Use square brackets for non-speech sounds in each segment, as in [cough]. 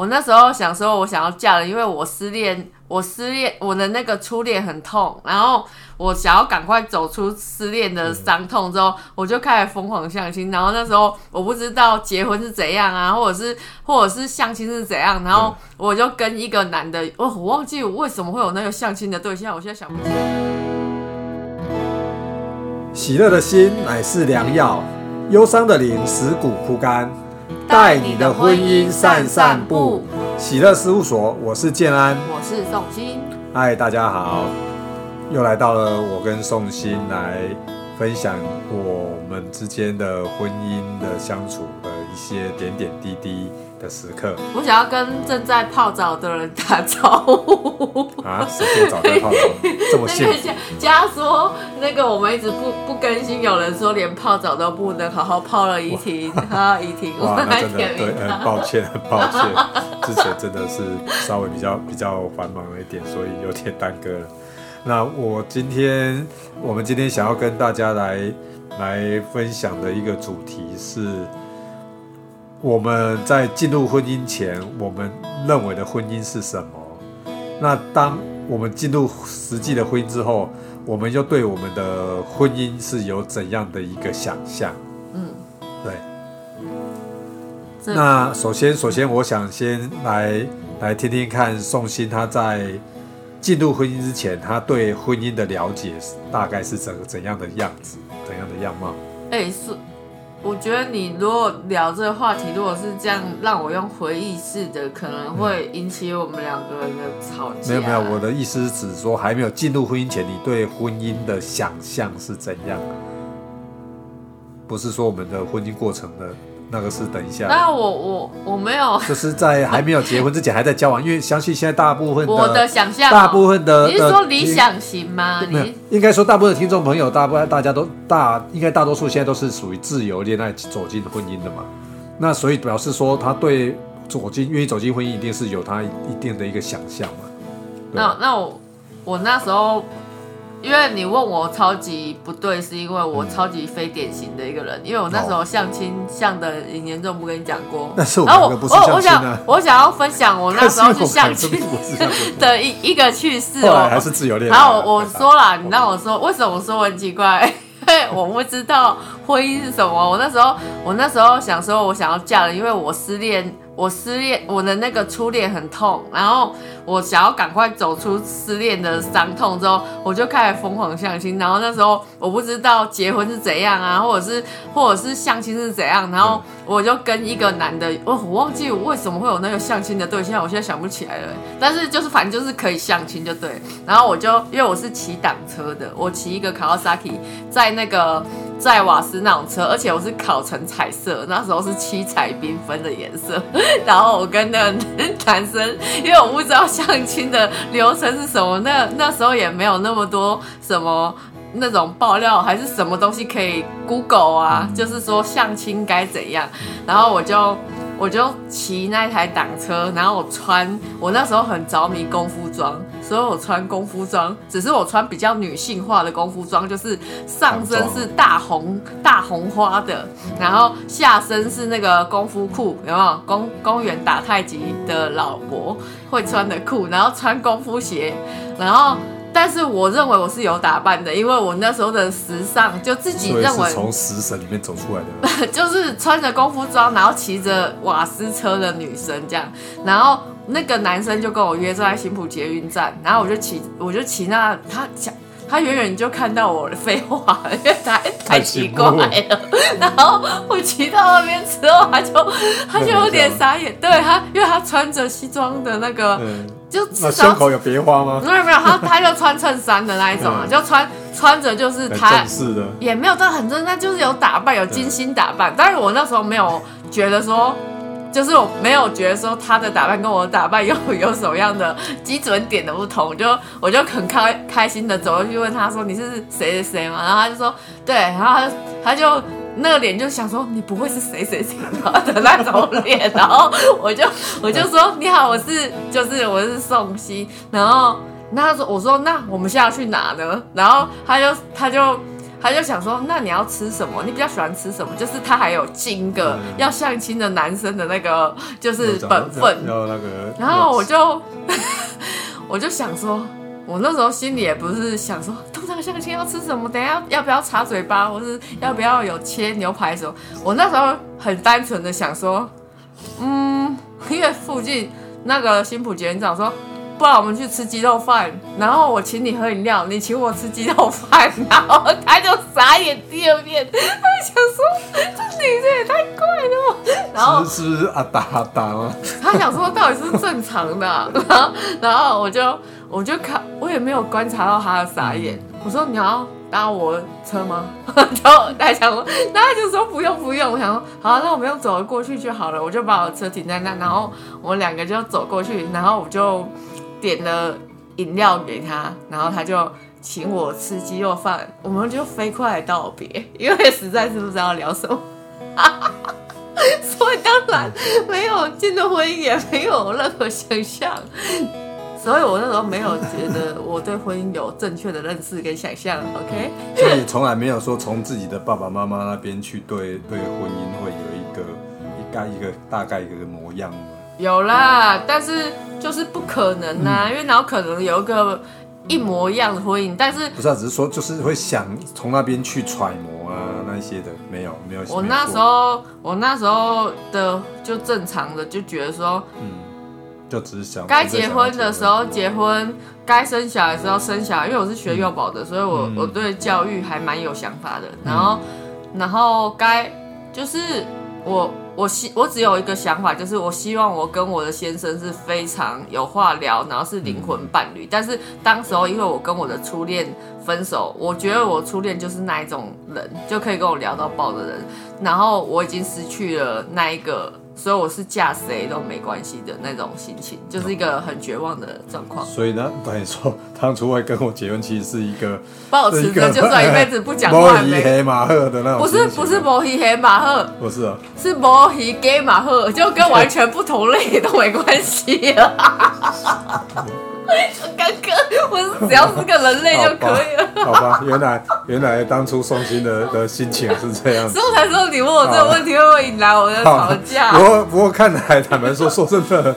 我那时候想说，我想要嫁人，因为我失恋，我失恋，我的那个初恋很痛，然后我想要赶快走出失恋的伤痛之后，我就开始疯狂相亲。然后那时候我不知道结婚是怎样啊，或者是或者是相亲是怎样，然后我就跟一个男的，我我忘记为什么会有那个相亲的对象，我现在想不起来。喜乐的心乃是良药，忧伤的灵使骨枯干。带你的婚姻散散步，喜乐事务所，我是建安，我是宋鑫。嗨，大家好，又来到了我跟宋鑫来分享我们之间的婚姻的相处的一些点点滴滴。的时刻，我想要跟正在泡澡的人打招呼啊！时间早在泡澡，这么 [laughs] 幸福。家说那个我们一直不不更新，有人说连泡澡都不能好好泡了，怡婷啊，怡婷，哇，那真的对，很抱歉，很抱歉，之前真的是稍微比较比较繁忙了一点，所以有点耽搁了。那我今天，我们今天想要跟大家来来分享的一个主题是。我们在进入婚姻前，我们认为的婚姻是什么？那当我们进入实际的婚姻之后，我们又对我们的婚姻是有怎样的一个想象？嗯，对。那首先，首先我想先来来听听看宋鑫他在进入婚姻之前，他对婚姻的了解大概是怎怎样的样子，怎样的样貌？哎，是。我觉得你如果聊这个话题，如果是这样让我用回忆式的，可能会引起我们两个人的吵架。没有没有，我的意思是说，还没有进入婚姻前，你对婚姻的想象是怎样？不是说我们的婚姻过程的。那个是等一下。那我我我没有，就是在还没有结婚之前还在交往，因为相信现在大部分 [laughs] 我的想象，大部分的你是说理想型吗？你应该说大部分的听众朋友，大部分大家都大应该大多数现在都是属于自由恋爱走进婚姻的嘛。那所以表示说他对走进愿意走进婚姻，一定是有他一定的一个想象嘛。那那我我那时候。因为你问我超级不对，是因为我超级非典型的一个人。因为我那时候相亲相的很严重，不跟你讲过。然后我我我想我想要分享我那时候去相亲 [laughs] 的一 [laughs] 一个趣事哦。[laughs] 还是自由恋爱。然后我说了，你让我说为什么我说我很奇怪？我不知道婚姻是什么。我那时候我那时候想说，我想要嫁人，因为我失恋。我失恋，我的那个初恋很痛，然后我想要赶快走出失恋的伤痛之后，我就开始疯狂相亲。然后那时候我不知道结婚是怎样啊，或者是或者是相亲是怎样，然后我就跟一个男的，我我忘记我为什么会有那个相亲的对象，我现在想不起来了。但是就是反正就是可以相亲就对。然后我就因为我是骑挡车的，我骑一个卡 a 萨 a 在那个。在瓦斯那种车，而且我是烤成彩色，那时候是七彩缤纷的颜色。[laughs] 然后我跟那个男生，因为我不知道相亲的流程是什么，那那时候也没有那么多什么那种爆料，还是什么东西可以 Google 啊，就是说相亲该怎样。然后我就。我就骑那台挡车，然后我穿，我那时候很着迷功夫装，所以我穿功夫装，只是我穿比较女性化的功夫装，就是上身是大红大红花的，然后下身是那个功夫裤，有没有？公公园打太极的老伯会穿的裤，然后穿功夫鞋，然后。但是我认为我是有打扮的，因为我那时候的时尚就自己认为从食神里面走出来的，[laughs] 就是穿着功夫装，然后骑着瓦斯车的女生这样，然后那个男生就跟我约在新浦捷运站，然后我就骑，我就骑那他讲。他远远就看到我的废话，因为太太奇怪了。然后我骑到那边之后，他就他就有点傻眼。对他，因为他穿着西装的那个，就胸口有别花吗？没有没有，他 [laughs] 他就穿衬衫的那一种啊，就穿穿着就是他正式的，也没有到很正，那就是有打扮，有精心打扮。但是我那时候没有觉得说。就是我没有觉得说他的打扮跟我的打扮有有什么样的基准点的不同，就我就很开开心的走过去问他说你是谁谁谁嘛，然后他就说对，然后他就他就那个脸就想说你不会是谁谁谁的那种脸，然后我就我就说你好，我是就是我是宋希，然后那他说我说那我们现在要去哪呢？然后他就他就。他就想说，那你要吃什么？你比较喜欢吃什么？就是他还有尽一个嗯要相亲的男生的那个就是本分。然后我就 [laughs] 我就想说，我那时候心里也不是想说，通常相亲要吃什么，等下要不要擦嘴巴，或是要不要有切牛排什么。我那时候很单纯的想说，嗯，因为附近那个新浦捷运站说。不然我们去吃鸡肉饭，然后我请你喝饮料，你请我吃鸡肉饭，然后他就傻眼第二遍，他就想说这女生也太怪了，然后是 [laughs] 是不是阿达阿达吗？[laughs] 他想说到底是正常的啊、然 [laughs] 后然后我就我就看，我也没有观察到他的傻眼。我说你要搭我车吗？[laughs] 然后他想说，然后他就说不用不用。我想说好，那我们用走了过去就好了。我就把我车停在那，然后我们两个就走过去，然后我就点了饮料给他，然后他就。请我吃鸡肉饭，我们就飞快道别，因为实在是不知道聊什么。[laughs] 所以当然没有进入婚姻，也没有任何想象。所以我那时候没有觉得我对婚姻有正确的认识跟想象。OK，所以从来没有说从自己的爸爸妈妈那边去对对婚姻会有一个一概一个大概一个模样吗？有啦，但是就是不可能啊，因为哪有可能有一个一模一样的婚姻？但是不是啊，只是说就是会想从那边去揣摩啊那一些的，没有没有。我那时候我那时候的就正常的就觉得说，嗯，就只是想该结婚的时候结婚，该生小孩的时候生小孩。因为我是学幼保的，所以我、嗯我对教育还蛮有想法的。然后，然后该就是我我希我只有一个想法，就是我希望我跟我的先生是非常有话聊，然后是灵魂伴侣。但是当时候因为我跟我的初恋分手，我觉得我初恋就是那一种人，就可以跟我聊到爆的人。然后我已经失去了那一个，所以我是嫁谁都没关系的那种心情，就是一个很绝望的状况。所以呢，等于说当初会跟我结婚，其实是一个保持着就算一辈子不讲话 [laughs] 摸也没。黑马赫的那种不。是不是摩西黑马赫，不是啊，是摩西 gay 马赫，就跟完全不同类都没关系了。[laughs] 刚刚我是只要是个人类就可以了。好吧，原来原来当初送心的的心情是这样子。所以我才说你问我这个问题会不会引来我的吵架不？过不过看来，坦白说，说真的，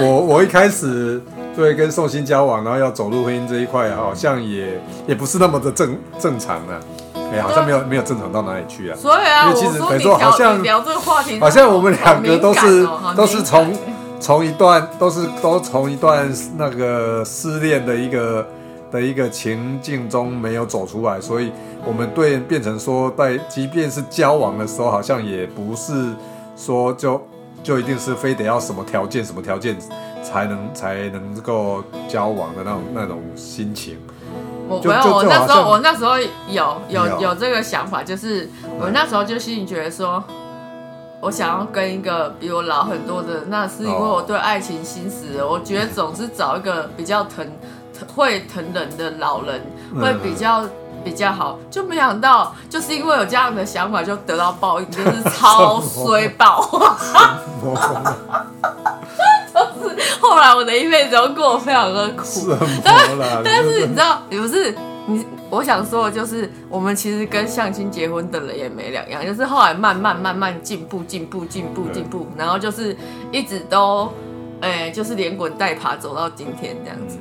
我我一开始对跟宋鑫交往，然后要走入婚姻这一块，好像也也不是那么的正正常啊，哎、好像没有没有正常到哪里去啊。所以啊，因为其实等于说你聊说好像你聊这个话题，好像我们两个都是都是从从一段都是都从一段那个失恋的一个的一个情境中没有走出来，所以我们对变成说在即便是交往的时候，好像也不是说就就一定是非得要什么条件什么条件才能才能够交往的那种那种心情。我没有，我那时候我那时候有有有有这个想法，就是我那时候就心里觉得说，我想要跟一个比我老很多的，那是因为哦我对爱情心死了。我觉得总是找一个比较疼疼会疼人的老人嗯会比较。比较好，就没想到，就是因为有这样的想法，就得到报应，就是超衰爆。就 [laughs] 是后来我的一辈子都过得非常的苦，什么啦？[laughs] 但是你知道，你不是你，我想说的就是，我们其实跟相亲结婚的人也没两样，就是后来慢慢慢慢进步，进步，进步，进步，然后就是一直都，哎、就是连滚带爬走到今天这样子，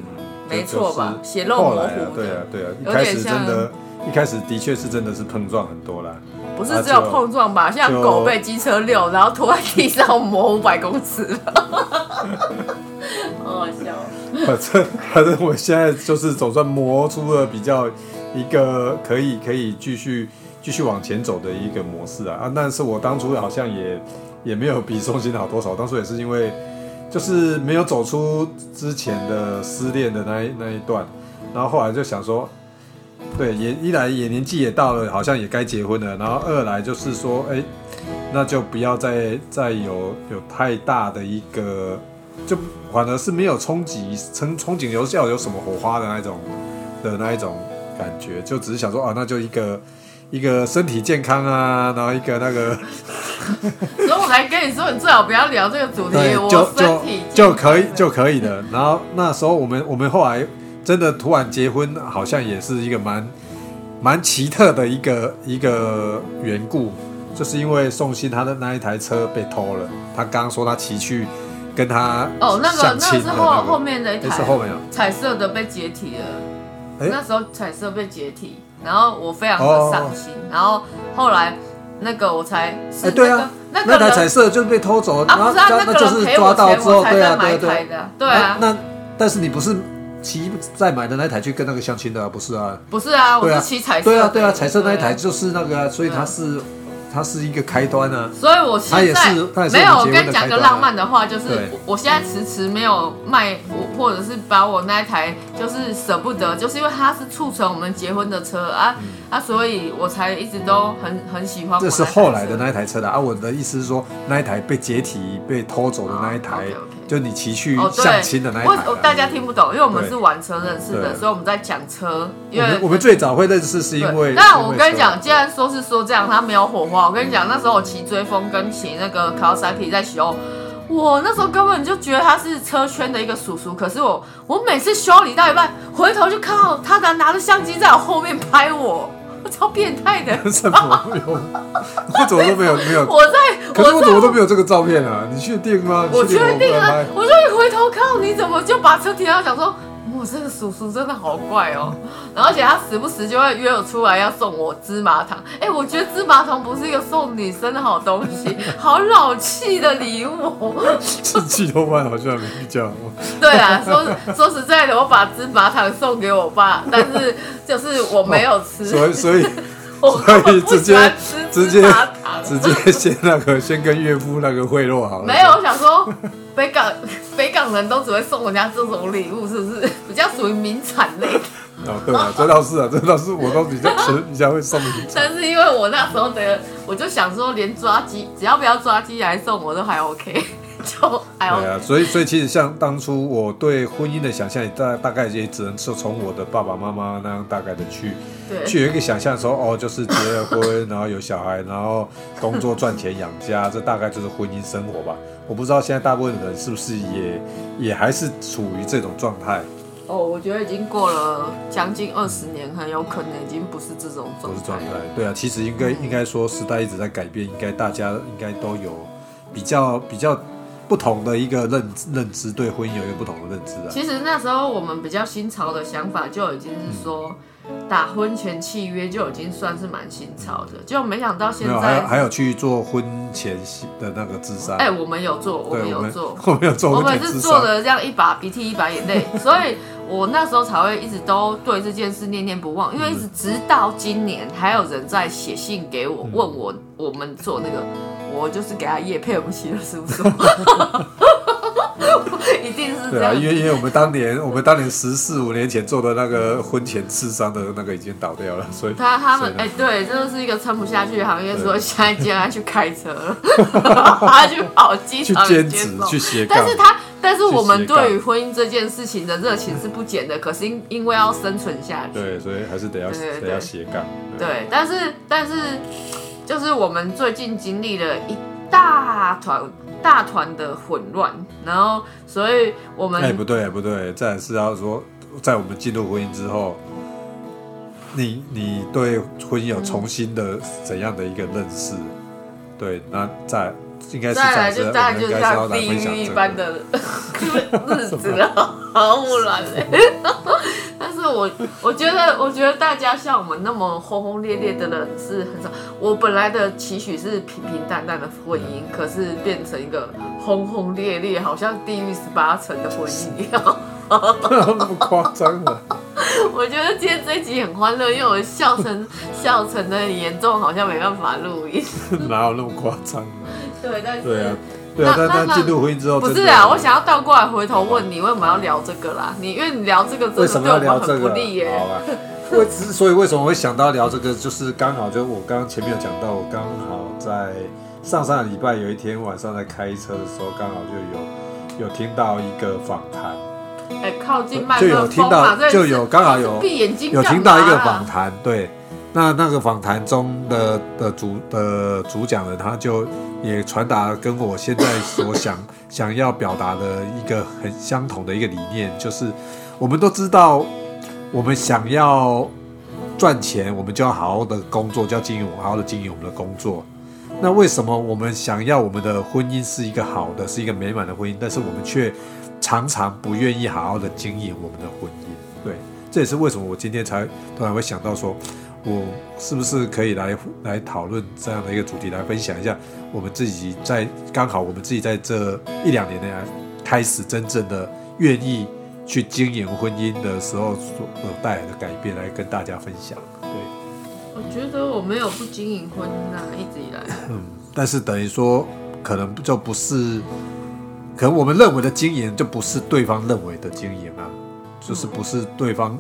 没错吧？血肉模糊，对啊，对啊，一有开始真的，一开始的确是真的是碰撞很多啦。不是只有碰撞吧？像狗被机车遛，[laughs] 然后拖在地上磨五百公尺，[laughs] 好好笑。反正反正我现在就是总算磨出了比较一个可以可以继续继续往前走的一个模式啊啊！但是我当初好像也也没有比宋鑫好多少，当初也是因为就是没有走出之前的失恋的那一那一段，然后后来就想说。对，也一来也年纪也到了，好像也该结婚了。然后二来就是说，哎，那就不要再再有有太大的一个，就反而是没有憧憬憧憧憬有要有什么火花的那种的那一种感觉，就只是想说啊，那就一个一个身体健康啊，然后一个那个 [laughs] 所以我还跟你说，你最好不要聊这个主题。对，我就身就体就可以就可以的。然后那时候我们我们后来真的突然结婚，好像也是一个蛮蛮奇特的一个一个缘故，就是因为宋鑫他的那一台车被偷了，他刚刚说他骑去跟他哦，那个那亲的那是后后，面的一台是台后面啊，彩色的被解体了。哎那时候彩色被解体，然后我非常的哦伤心。然后后来那个我才哎对啊那那台彩色就被偷走，了啊，后不是啊，那就是抓到之后，对啊台的啊。对啊，那那但是你不是骑再买的那一台去跟那个相亲的、啊，不是啊？不是啊，我是骑彩色。对啊对啊，彩色那一台就是那个啊，所以他是它是一个开端啊。所以我现在没有。我跟你讲个浪漫的话，就是我我现在迟迟没有卖我，或者是把我那一台就是舍不得，就是因为它是促成我们结婚的车啊啊，所以我才一直都很很喜欢这是。后来的那一台车的啊，我的意思是说，那一台被解体、被偷走的那一台，就你骑去哦，对，相亲的那一大家听不懂，因为我们是玩车认识的，所以我们在讲车。因为我们最早会认识是因为，对但因为车我跟你讲，既然说是说这样，它没有火花。我跟你讲，那时候我骑追风跟骑那个 Kawasaki 在修，我那时候根本就觉得他是车圈的一个叔叔。可是我我每次修理到一半，回头就看到他拿拿着相机在我后面拍，我超变态的。[laughs] 什么有？[laughs] 我怎么都没有没有？[laughs] 我在可是我。怎么都没有这个照片啊？你确定吗？我确定啊我不能！我就一回头看你怎么就把车停到，想说，我这个叔叔真的好怪哦。然后而且他时不时就会约我出来要送我芝麻糖。哎，我觉得芝麻糖不是一个送女生的好东西，[laughs] 好老气的礼物。拍吃鸡头饭好像没比较好。对啊，说说实在的，我把芝麻糖送给我爸，但是就是我没有吃，所以所以所以 [laughs] 根本不直接直接。直接先那个先跟岳父那个贿赂好了。没有，我想说，北港北港人都只会送人家这种礼物，是不是比较属于名产类？哦，对啊，这倒是啊，这倒是我都比较比较会送礼。但是因为我那时候的，我就想说，连抓鸡只要不要抓鸡来送我都还 OK，[laughs] 就还对啊。，所以所以其实像当初我对婚姻的想象，大大概也只能是从我的爸爸妈妈那样大概的去对，去有一个想象说，哦，就是结了婚，然后有小孩，然后工作赚钱养家，这大概就是婚姻生活吧。我不知道现在大部分的人是不是也也还是处于这种状态，哦，我觉得已经过了将近二十年，很有可能已经不是这种状态不是状态。对啊，其实应该应该说时代一直在改变，应该大家应该都有比较比较不同的一个认认知，对婚姻有一个不同的认知啊。其实那时候我们比较新潮的想法就已经是说，打婚前契约就已经算是蛮新潮的，就没想到现没有，还有在，还有去做婚前的那个智商。哎、我们有做，我对，们们有做，我们有做 [laughs] 我婚们是做前智商。的这样一把鼻涕一把眼泪，所以 [laughs] 我那时候才会一直都对这件事念念不忘，因为一直直到今年还有人在写信给我，嗯问我我们做那个，我就是给他叶配不起了，是不是？[laughs] 一定是这对啊，样因。为因为我们当年我们当年十四五年前做的那个婚前智商的那个已经倒掉了，所以他他们哎、呢对，这就是一个撑不下去的行业，对所以现在竟然去开车了，[laughs] 他去跑机场去兼接职送去斜杠但，是他，但是我们对于婚姻这件事情的热情是不减的，可是因因为要生存下去，对，所以还是得要对对对得要斜杠。对，但是但是就是我们最近经历了一大团大团的混乱，然后所以我们、哎，不对不对，再来是要说，在我们进入婚姻之后，你你对婚姻有重新的怎样的一个认识？对，那在应该是这再来样子，我就像地来分享狱一这个。般的日子 [laughs] [laughs] 了，好忽然嘞。但是我我觉得，我觉得大家像我们那么轰轰烈烈的人是很少。我本来的期许是平平淡淡的婚姻，可是变成一个轰轰烈烈，好像地狱十八层的婚姻一样。[laughs] 那么夸张了？我觉得今天这一集很欢乐，因为我笑成笑成的很严重，好像没办法录音。[laughs] 哪有那么夸张呢？对，但是对啊，对啊，但但进入婚姻之后，不是啊，我想要倒过来回头问你，为什么要聊这个啦？你因为你聊这个真的为什么要对我们很聊这个？不利耶、好吧，为之所以为什么会想到聊这个，就是刚好就我刚刚前面有讲到，我刚好在上上个礼拜有一天晚上在开车的时候，刚好就有有听到一个访谈，哎、靠近麦就有克听到就有刚好有闭眼睛有听到一个啊访谈，对，那那个访谈中的的主的主讲人，他就也传达跟我现在所想 [laughs] 想要表达的一个很相同的一个理念，就是我们都知道，我们想要赚钱，我们就要好好的工作，就要经营，好好的经营我们的工作。那为什么我们想要我们的婚姻是一个好的，是一个美满的婚姻，但是我们却常常不愿意好好的经营我们的婚姻？对，这也是为什么我今天才突然会想到说，我是不是可以来来讨论这样的一个主题，来分享一下我们自己在刚好我们自己在这一两年内开始真正的愿意去经营婚姻的时候所带来的改变，来跟大家分享。对。我觉得我没有不经营婚姻啊，一直以来。嗯，但是等于说，可能就不是，可能我们认为的经营，就不是对方认为的经营啊，就是不是对方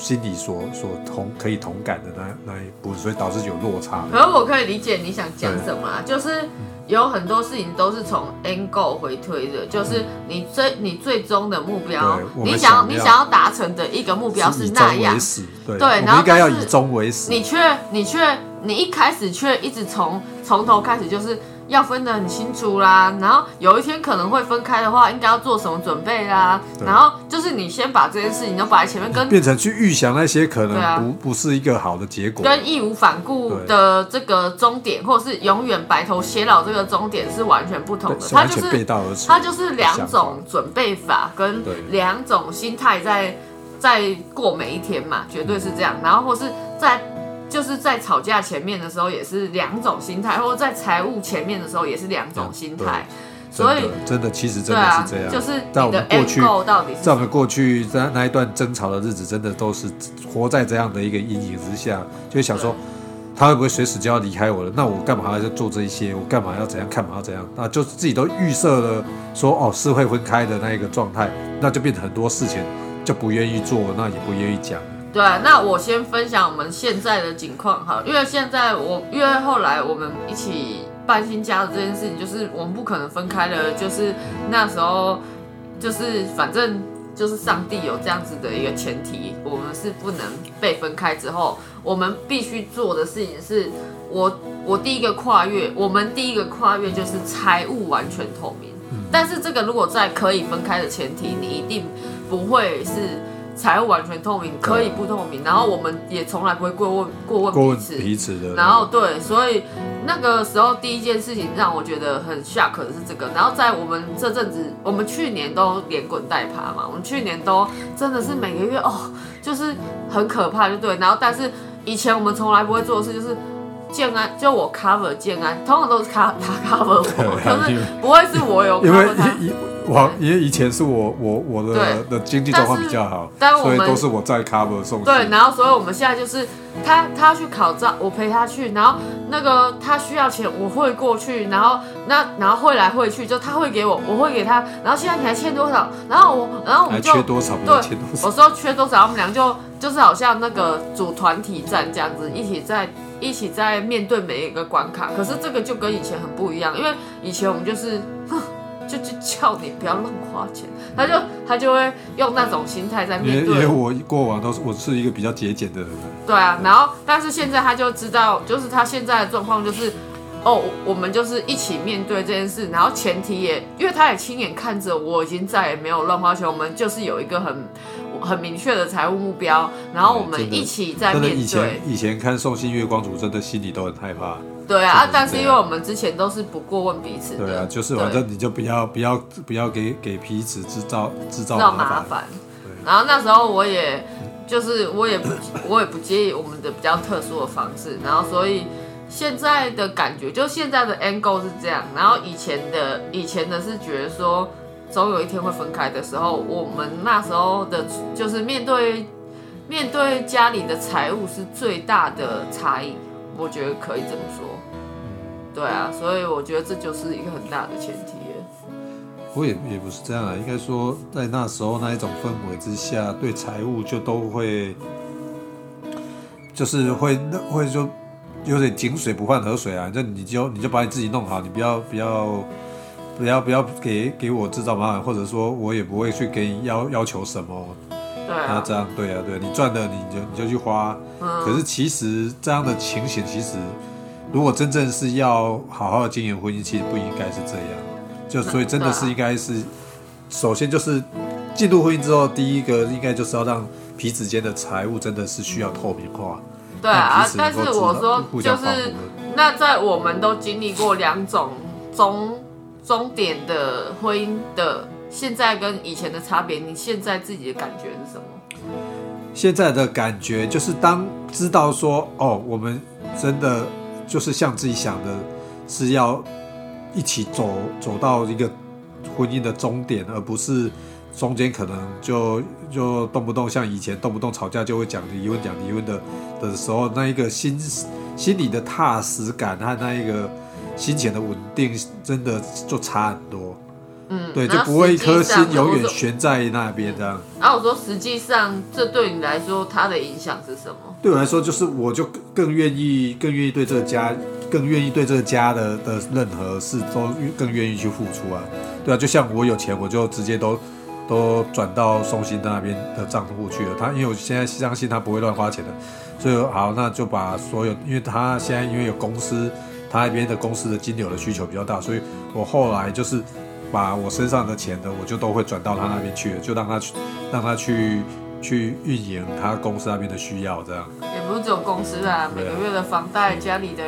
心里所所同可以同感的那那一步，所以导致有落差。可是我可以理解你想讲什么啊，就是有很多事情都是从 angle 回推的，就是你最你最终的目标你想想要你想要达成的一个目标是那样对，对然后应该要以终为始。你却你却你一开始却一直从从头开始就是要分得很清楚啦，然后有一天可能会分开的话，应该要做什么准备啦，然后就是你先把这件事情都摆在前面，跟变成去预想那些可能不不是一个好的结果，跟义无反顾的这个终点，或者是永远白头偕老这个终点是完全不同的，它就是背道而驰。它就是两种准备法跟对。两种心态在在过每一天嘛，绝对是这样。然后或是在就是在吵架前面的时候也是两种心态，或者在财务前面的时候也是两种心态。所以真的其实真的是这，样。就是在我们过去到底在我们过去在那一段争吵的日子，真的都是活在这样的一个阴影之下，就想说，他会不会随时就要离开我了？那我干嘛要做这一些？我干嘛要怎样？干嘛要怎样？那就自己都预设了说，哦，是会分开的那一个状态，那就变成很多事情就不愿意做，那也不愿意讲。对，那我先分享我们现在的情况哈，因为现在我因为后来我们一起搬新家的这件事情，就是我们不可能分开了，就是那时候就是反正就是上帝有这样子的一个前提，我们是不能被分开之后，我们必须做的事情是我我第一个跨越，我们第一个跨越就是财务完全透明。但是这个如果在可以分开的前提，你一定不会是财务完全透明，可以不透明，然后我们也从来不会过问过问过问彼此。彼此的，然后对，所以那个时候第一件事情让我觉得很 shock 的是这个。然后在我们这阵子，我们去年都连滚带爬嘛，我们去年都真的是每个月哦，就是很可怕，就对。然后但是以前我们从来不会做的事就是。建安就我 cover 建安，通常都是他他 cover 我，对啊就是不会是我有因为 cover 他。以我因为以前是我我我的的经济状况比较好，所以但我们都是我在 cover 送对，然后所以我们现在就是他他去考照，我陪他去，然后那个他需要钱，我会过去，然后那然后汇来汇去，就他会给我，我会给他，然后现在你还欠多少？然后我然后我还们就缺多少？不对要缺多少？我说缺多少，我们俩就就是好像那个组团体战这样子，一起在一起在面对每一个关卡。可是这个就跟以前很不一样，因为以前我们就是，哼，就就叫你不要乱花钱，他就他就会用那种心态在面对。因为我过往都是我是一个比较节俭的人，对啊，然后但是现在他就知道，就是他现在的状况就是。哦，我们就是一起面对这件事，然后前提也，因为他也亲眼看着我已经再也没有乱花钱，我们就是有一个很很明确的财务目标，然后我们一起在面对以前。以前看《送信月光族》，真的心里都很害怕。对啊，啊但是因为我们之前都是不过问彼此的，对啊，就是反正你就不要不要不要给给彼此制造制造麻烦。然后那时候我也就是我也不我也不介意我们的比较特殊的方式，然后所以现在的感觉就现在的 angle 是这样，然后以前的以前的是觉得说总有一天会分开的时候，我们那时候的就是面对面对家里的财务是最大的差异，我觉得可以这么说。对啊，所以我觉得这就是一个很大的前提了。我也也不是这样啊，应该说在那时候那一种氛围之下，对财务就都会，就是会会就有点井水不犯河水啊，就你就你就把你自己弄好，你不要不要不要不要给给我制造麻烦，或者说我也不会去给你要要求什么，对那啊，这样对啊，对你赚的你就你就去花，嗯。可是其实这样的情形，其实如果真正是要好好的经营婚姻，其实不应该是这样。就所以真的是应该是，首先就是进入婚姻之后，第一个应该就是要让彼此间的财务真的是需要透明化。对啊但是我说就是那在我们都经历过两种终终点的婚姻的现在跟以前的差别，你现在自己的感觉是什么？现在的感觉就是，当知道说哦，我们真的就是像自己想的，是要一起走走到一个婚姻的终点，而不是中间可能就就动不动像以前动不动吵架就会讲离婚讲离婚的的时候，那一个心心里的踏实感和那一个心情的稳定，真的就差很多。嗯，对，就不会一颗心永远悬在那边这样。然后我说，实际上这对你来说，它的影响是什么？对我来说，就是我就更更愿意，更愿意对这个家，更愿意对这个家的的任何事都更愿意去付出啊。对啊，就像我有钱，我就直接都都转到松心那边的账户去了。他因为我现在相信他不会乱花钱的，所以好，那就把所有，因为他现在因为有公司，他那边的公司的金流的需求比较大，所以我后来就是把我身上的钱的，我就都会转到他那边去了，就让他去让他去去运营他公司那边的需要，这样。也不是只有公司啊，每个月的房贷、家里的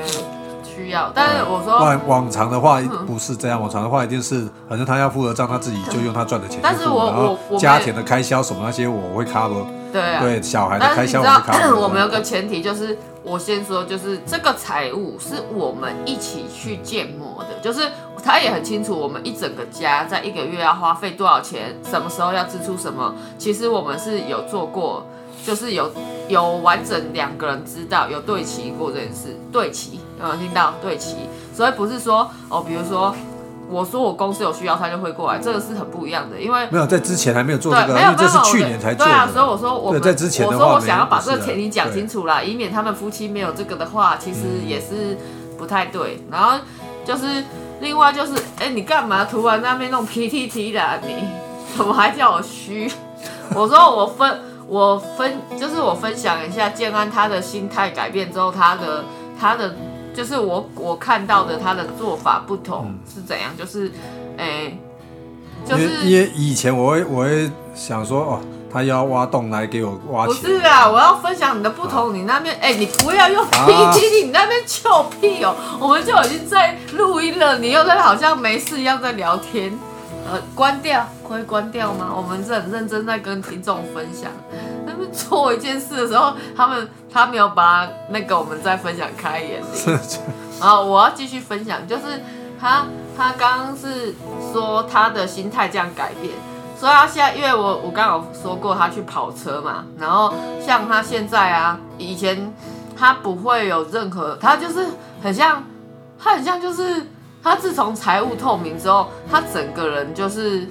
需要。但是我说，往往常的话不是这样，往常的话一定是，反正他要付的账，他自己就用他赚的钱付。但是我我我家庭的开销什么那些我会 cover，对啊，对小孩的开但是你知道销 [clears throat] 我们有个前提，就是我先说，就是这个财务是我们一起去建模的，就是他也很清楚我们一整个家在一个月要花费多少钱，什么时候要支出什么。其实我们是有做过，就是有有完整两个人知道有对齐过这件事，对齐有没有听到对齐？所以不是说哦，比如说我说我公司有需要，他就会过来，这个是很不一样的，因为没有在之前还没有做对，这个，没有因为这是去年才做对啊，所以。我说我们在之前的我说我想要把这个前提讲清楚啦，以免他们夫妻没有这个的话，其实也是不太对。然后就是另外就是，哎、你干嘛突然在那边弄 PTT 的、啊、你？[laughs] 怎么还叫我虚？[laughs] 我说我分我分就是我分享一下建安他的心态改变之后，他的他的就是我我看到的他的做法不同、是怎样，就是哎、就是因为以前我会我会想说哦，他要挖洞来给我挖不，是啊，我要分享你的不同。你那边，哎、你不要用啊 PPT，、你那边臭屁哦。我们就已经在录音了，你又在好像没事一样在聊天。呃，关掉，可以关掉吗？我们是很认真在跟听众分享。做一件事的时候，他们他没有把那个我们再分享开眼里。然后我要继续分享，就是他他刚刚是说他的心态这样改变，所以他现在因为我我刚刚有说过他去跑车嘛，然后像他现在啊，以前他不会有任何，他就是很像他很像就是他自从财务透明之后，他整个人就是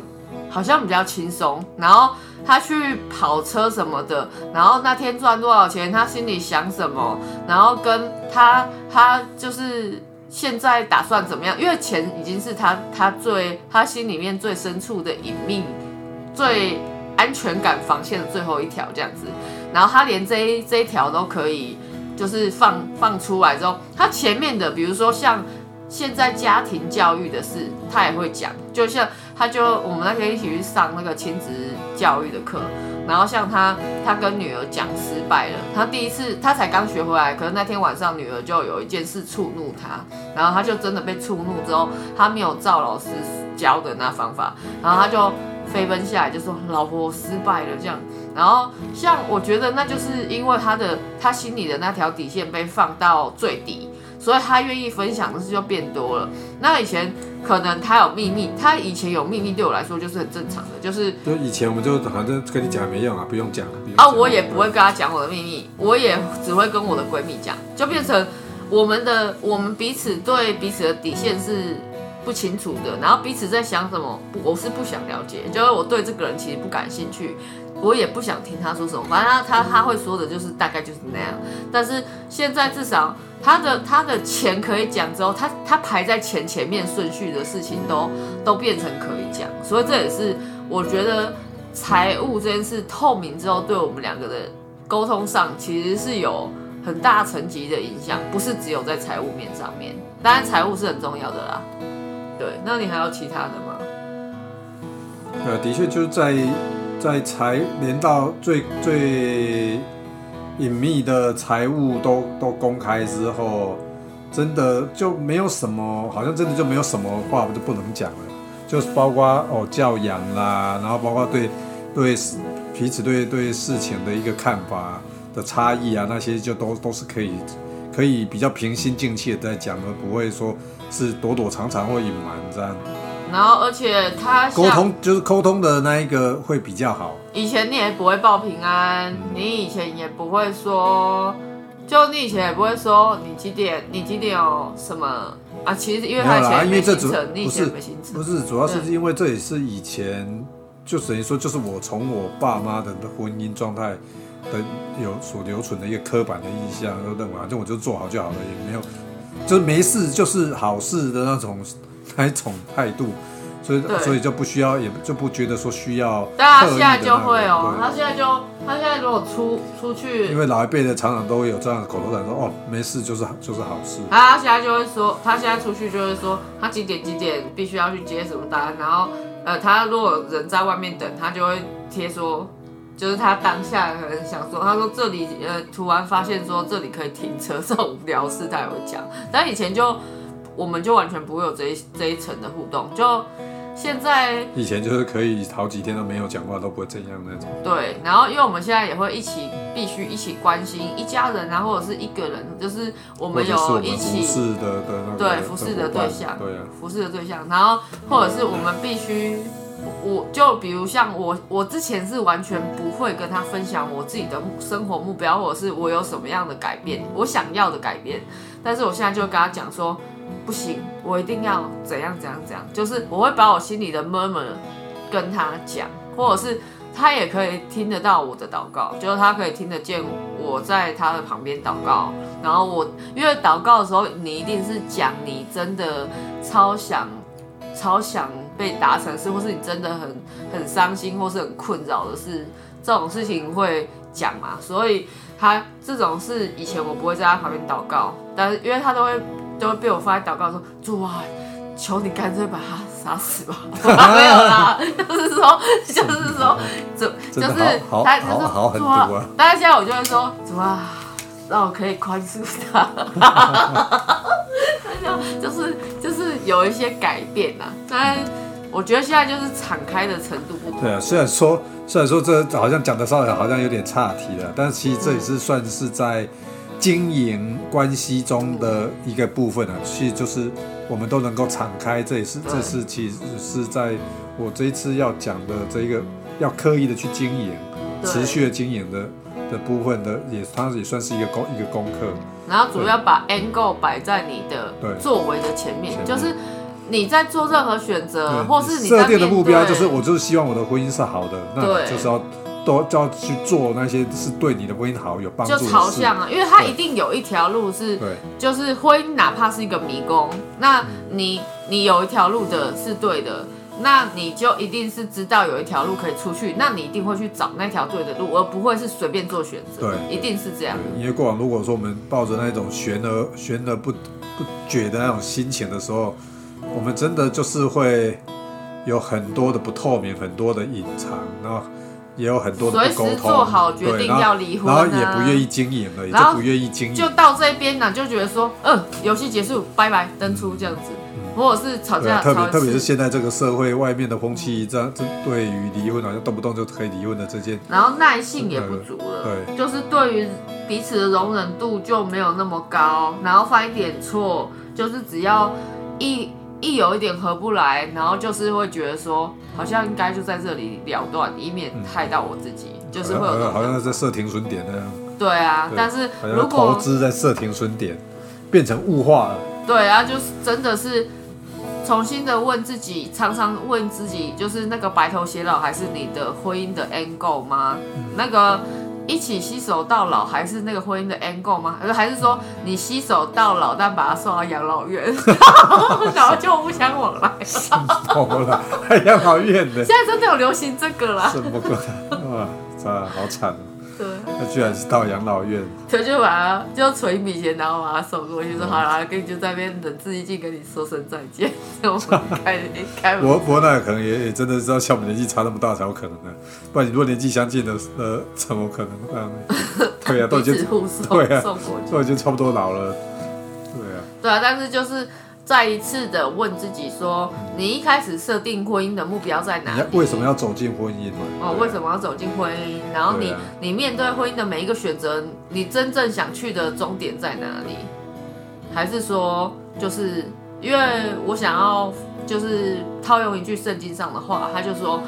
好像比较轻松，然后他去跑车什么的，然后那天赚多少钱，他心里想什么，然后跟他他就是现在打算怎么样，因为钱已经是他他最他心里面最深处的隐秘、最安全感防线的最后一条这样子，然后他连这一这一条都可以就是放放出来之后，他前面的比如说像。现在家庭教育的事，他也会讲，就像他就我们那天一起去上那个亲子教育的课，然后像他他跟女儿讲失败了，他第一次他才刚学回来，可是那天晚上女儿就有一件事触怒他，然后他就真的被触怒之后，他没有照老师教的那方法，然后他就飞奔下来就说老婆失败了这样，然后像我觉得那就是因为他的他心里的那条底线被放到最低。所以他愿意分享的事就变多了。那以前可能他有秘密，他以前有秘密对我来说就是很正常的，就是就以前我们就反正跟你讲没用啊，不用讲啊，我也不会跟他讲我的秘密，我也只会跟我的闺蜜讲，就变成我们的我们彼此对彼此的底线是不清楚的，然后彼此在想什么，我是不想了解，就是我对这个人其实不感兴趣。我也不想听他说什么，反正他他他会说的就是大概就是那样。但是现在至少他的他的钱可以讲之后，他他排在前前面顺序的事情都都变成可以讲，所以这也是我觉得财务这件事透明之后，对我们两个的沟通上其实是有很大层级的影响，不是只有在财务面上面。当然财务是很重要的啦。对，那你还有其他的吗？呃，的确就是在在财连到最最隐秘的财务都都公开之后，真的就没有什么，好像真的就没有什么话就不能讲了，就是包括哦教养啦，然后包括对对彼此对对事情的一个看法的差异啊，那些就都都是可以可以比较平心静气的在讲，而不会说是躲躲藏藏或隐瞒这样。然后，而且他沟通就是沟通的那一个会比较好。以前你也不会报平安，你以前也不会说，就你以前也不会说你几点，你几点有什么啊？其实因为他以前没行程，你以前没行程，不是主要是因为这也是以前就等于说就是我从我爸妈的婚姻状态的有所留存的一个刻板的印象，都认为反正我就做好就好了，也没有就是没事就是好事的那种。那种态度，所以所以就不需要，也就不觉得说需要。但他现在就会哦，他现在就他现在如果出出去，因为老一辈的常常都会有这样的口头禅说哦，没事就是就是好事。他现在就会说，他现在出去就会说，他几点几点必须要去接什么单，然后呃，他如果人在外面等，他就会贴说，就是他当下可能想说，他说这里呃，突然发现说这里可以停车，这种无聊事他也会讲，但以前就。我们就完全不会有这一这一层的互动，就现在以前就是可以好几天都没有讲话都不会这样那种。对，然后因为我们现在也会一起必须一起关心一家人啊，或者是一个人，就是我们有一起服侍的的那对服侍的对象，对啊，服侍的对象，然后或者是我们必须，我就比如像我我之前是完全不会跟他分享我自己的生活目标，或者是我有什么样的改变，我想要的改变，但是我现在就跟他讲说。不行，我一定要怎样怎样怎样，就是我会把我心里的 murmur 跟他讲，或者是他也可以听得到我的祷告，就是他可以听得见我在他的旁边祷告。然后我因为祷告的时候，你一定是讲你真的超想、超想被达成事，或是你真的很很伤心或是很困扰的事，这种事情会讲嘛。所以他这种是以前我不会在他旁边祷告，但是因为他都会。都会被我放在祷告说：“主啊，求你干脆把他杀死吧！” [laughs] 没有啦，[laughs] 就是说，就是说，主就是他就是主啊。但是现在我就会说：“主啊，让我可以宽恕他。[laughs] ”就就是就是有一些改变呐。但我觉得现在就是敞开的程度不同。对啊，虽然说虽然说这好像讲的稍微好像有点岔题了，但是其实这也是算是在。经营关系中的一个部分啊，其实就是我们都能够敞开，这也是这是其实是在我这一次要讲的这一个要刻意的去经营、持续的经营的的部分的，也它也算是一个功一个功课。然后主要把 angle 摆在你的作为的前面，就是你在做任何选择，或是你设定的目标，就是我就是希望我的婚姻是好的，那就是要。都就要去做那些是对你的婚姻好有帮助就朝向啊，因为它一定有一条路是，对，就是婚姻哪怕是一个迷宫，那你你有一条路的是对的，那你就一定是知道有一条路可以出去，那你一定会去找那条对的路，而不会是随便做选择。对，一定是这样。因为过往如果说我们抱着那种悬而悬而不不决的那种心情的时候，我们真的就是会有很多的不透明，很多的隐藏，然后。也有很多的沟通，做好决定要离婚，然后也不愿意经营了，也就不愿意经营，就到这边呢，就觉得说，嗯，游戏结束，拜拜，登出这样子，或者是吵架，特别特别是现在这个社会外面的风气，这样这对于离婚好像动不动就可以离婚的这件，然后耐性也不足了，对，就是对于彼此的容忍度就没有那么高，然后犯一点错，就是只要一。一有一点合不来，然后就是会觉得说，好像应该就在这里了断，以免害到我自己，就是会有好像在设停损点那样。对啊，但是如果投资在设停损点，变成物化了。对啊，就是真的是重新的问自己，常常问自己，就是那个白头偕老还是你的婚姻的 angle 吗？那个。一起携手到老，还是那个婚姻的 angle 吗？还是说你携手到老，但把他送到养老院，[laughs] 然后就不相往来？什么了？[laughs] 养老院的？现在真的有流行这个了？什么鬼？哇，这好惨对，他居然是到养老院，他就把他就存一笔钱，然后把他送过去，说好啦，跟你就在那边冷自一静跟你说声再见，我们开开我。我那可能也也真的知道像我们年纪差那么大才有可能的，不然你如果年纪相近的，呃，怎么可能呢？对啊，都已经对啊送过去。都已经差不多老了，对啊，对啊，但是就是再一次的问自己说，你一开始设定婚姻的目标在哪里？为什么要走进婚姻嘛？哦，为什么要走进婚姻？然后你、啊你面对婚姻的每一个选择，你真正想去的终点在哪里？还是说，就是因为我想要，就是套用一句圣经上的话，他就说，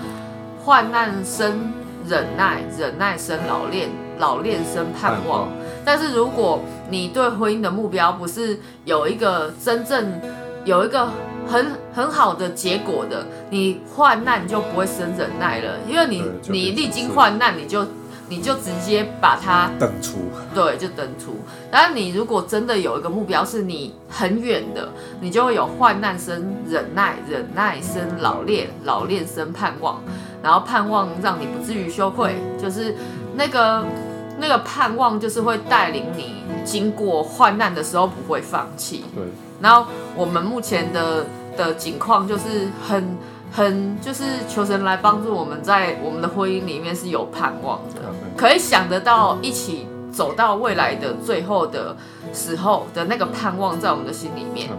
患难生忍耐，忍耐生老练，老练生盼望盼望。但是如果你对婚姻的目标不是有一个真正有一个很很好的结果的，你患难就不会生忍耐了，因为你你历经患难，你就你就直接把它等出，对就登出。但是你如果真的有一个目标是你很远的，你就会有患难生忍耐，忍耐生老练，老练生盼望，然后盼望让你不至于羞愧，就是那个那个盼望就是会带领你经过患难的时候不会放弃。对，然后我们目前的的境况就是很很就是求神来帮助我们在我们的婚姻里面是有盼望的，可以想得到一起走到未来的最后的时候的那个盼望在我们的心里面。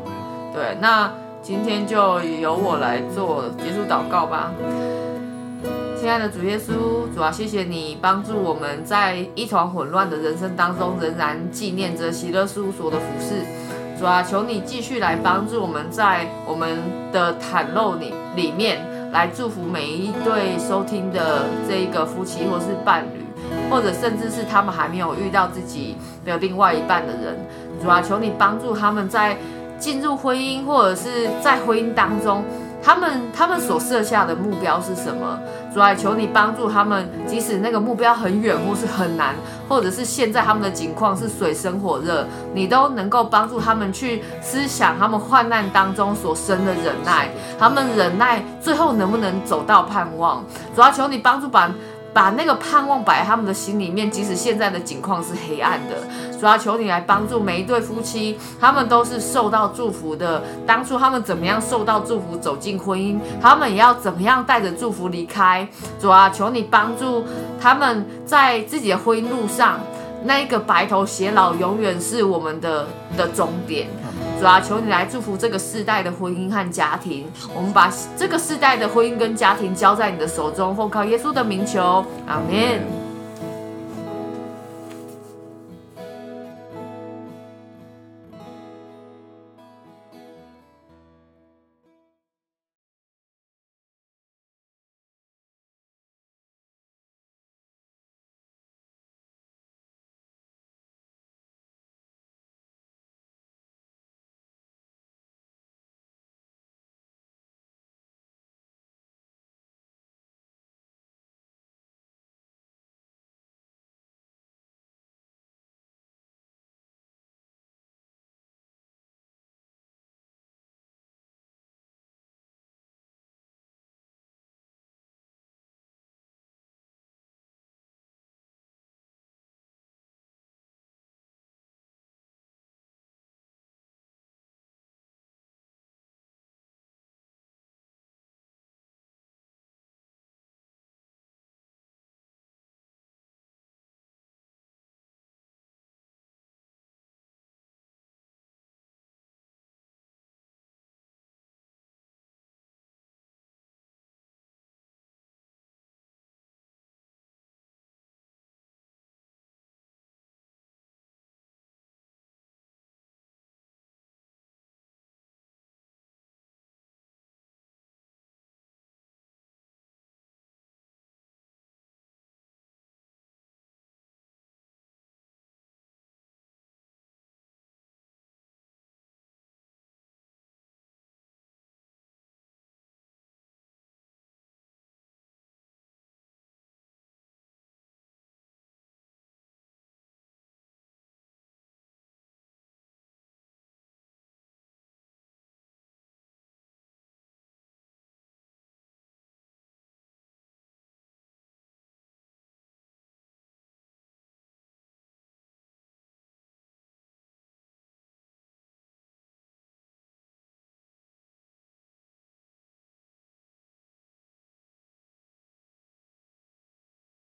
对，那今天就由我来做结束祷告吧。亲爱的主耶稣，主啊，谢谢你帮助我们在一团混乱的人生当中，仍然纪念着喜乐事务所的服饰。主啊，求你继续来帮助我们在我们的袒露里里面，来祝福每一对收听的这一个夫妻或是伴侣，或者甚至是他们还没有遇到自己的另外一半的人。主啊，求你帮助他们在进入婚姻或者是在婚姻当中，他们他们所设下的目标是什么？主啊，求你帮助他们，即使那个目标很远或是很难，或者是现在他们的境况是水深火热，你都能够帮助他们去思想他们患难当中所生的忍耐，他们忍耐最后能不能走到盼望？主啊，求你帮助把。把那个盼望摆在他们的心里面，即使现在的境况是黑暗的，主要求你来帮助每一对夫妻，他们都是受到祝福的。当初他们怎么样受到祝福走进婚姻，他们也要怎么样带着祝福离开。主啊，求你帮助他们在自己的婚姻路上，那个白头偕老永远是我们的的终点。主啊，求你来祝福这个世代的婚姻和家庭。我们把这个世代的婚姻跟家庭交在你的手中，奉靠耶稣的名求，阿门。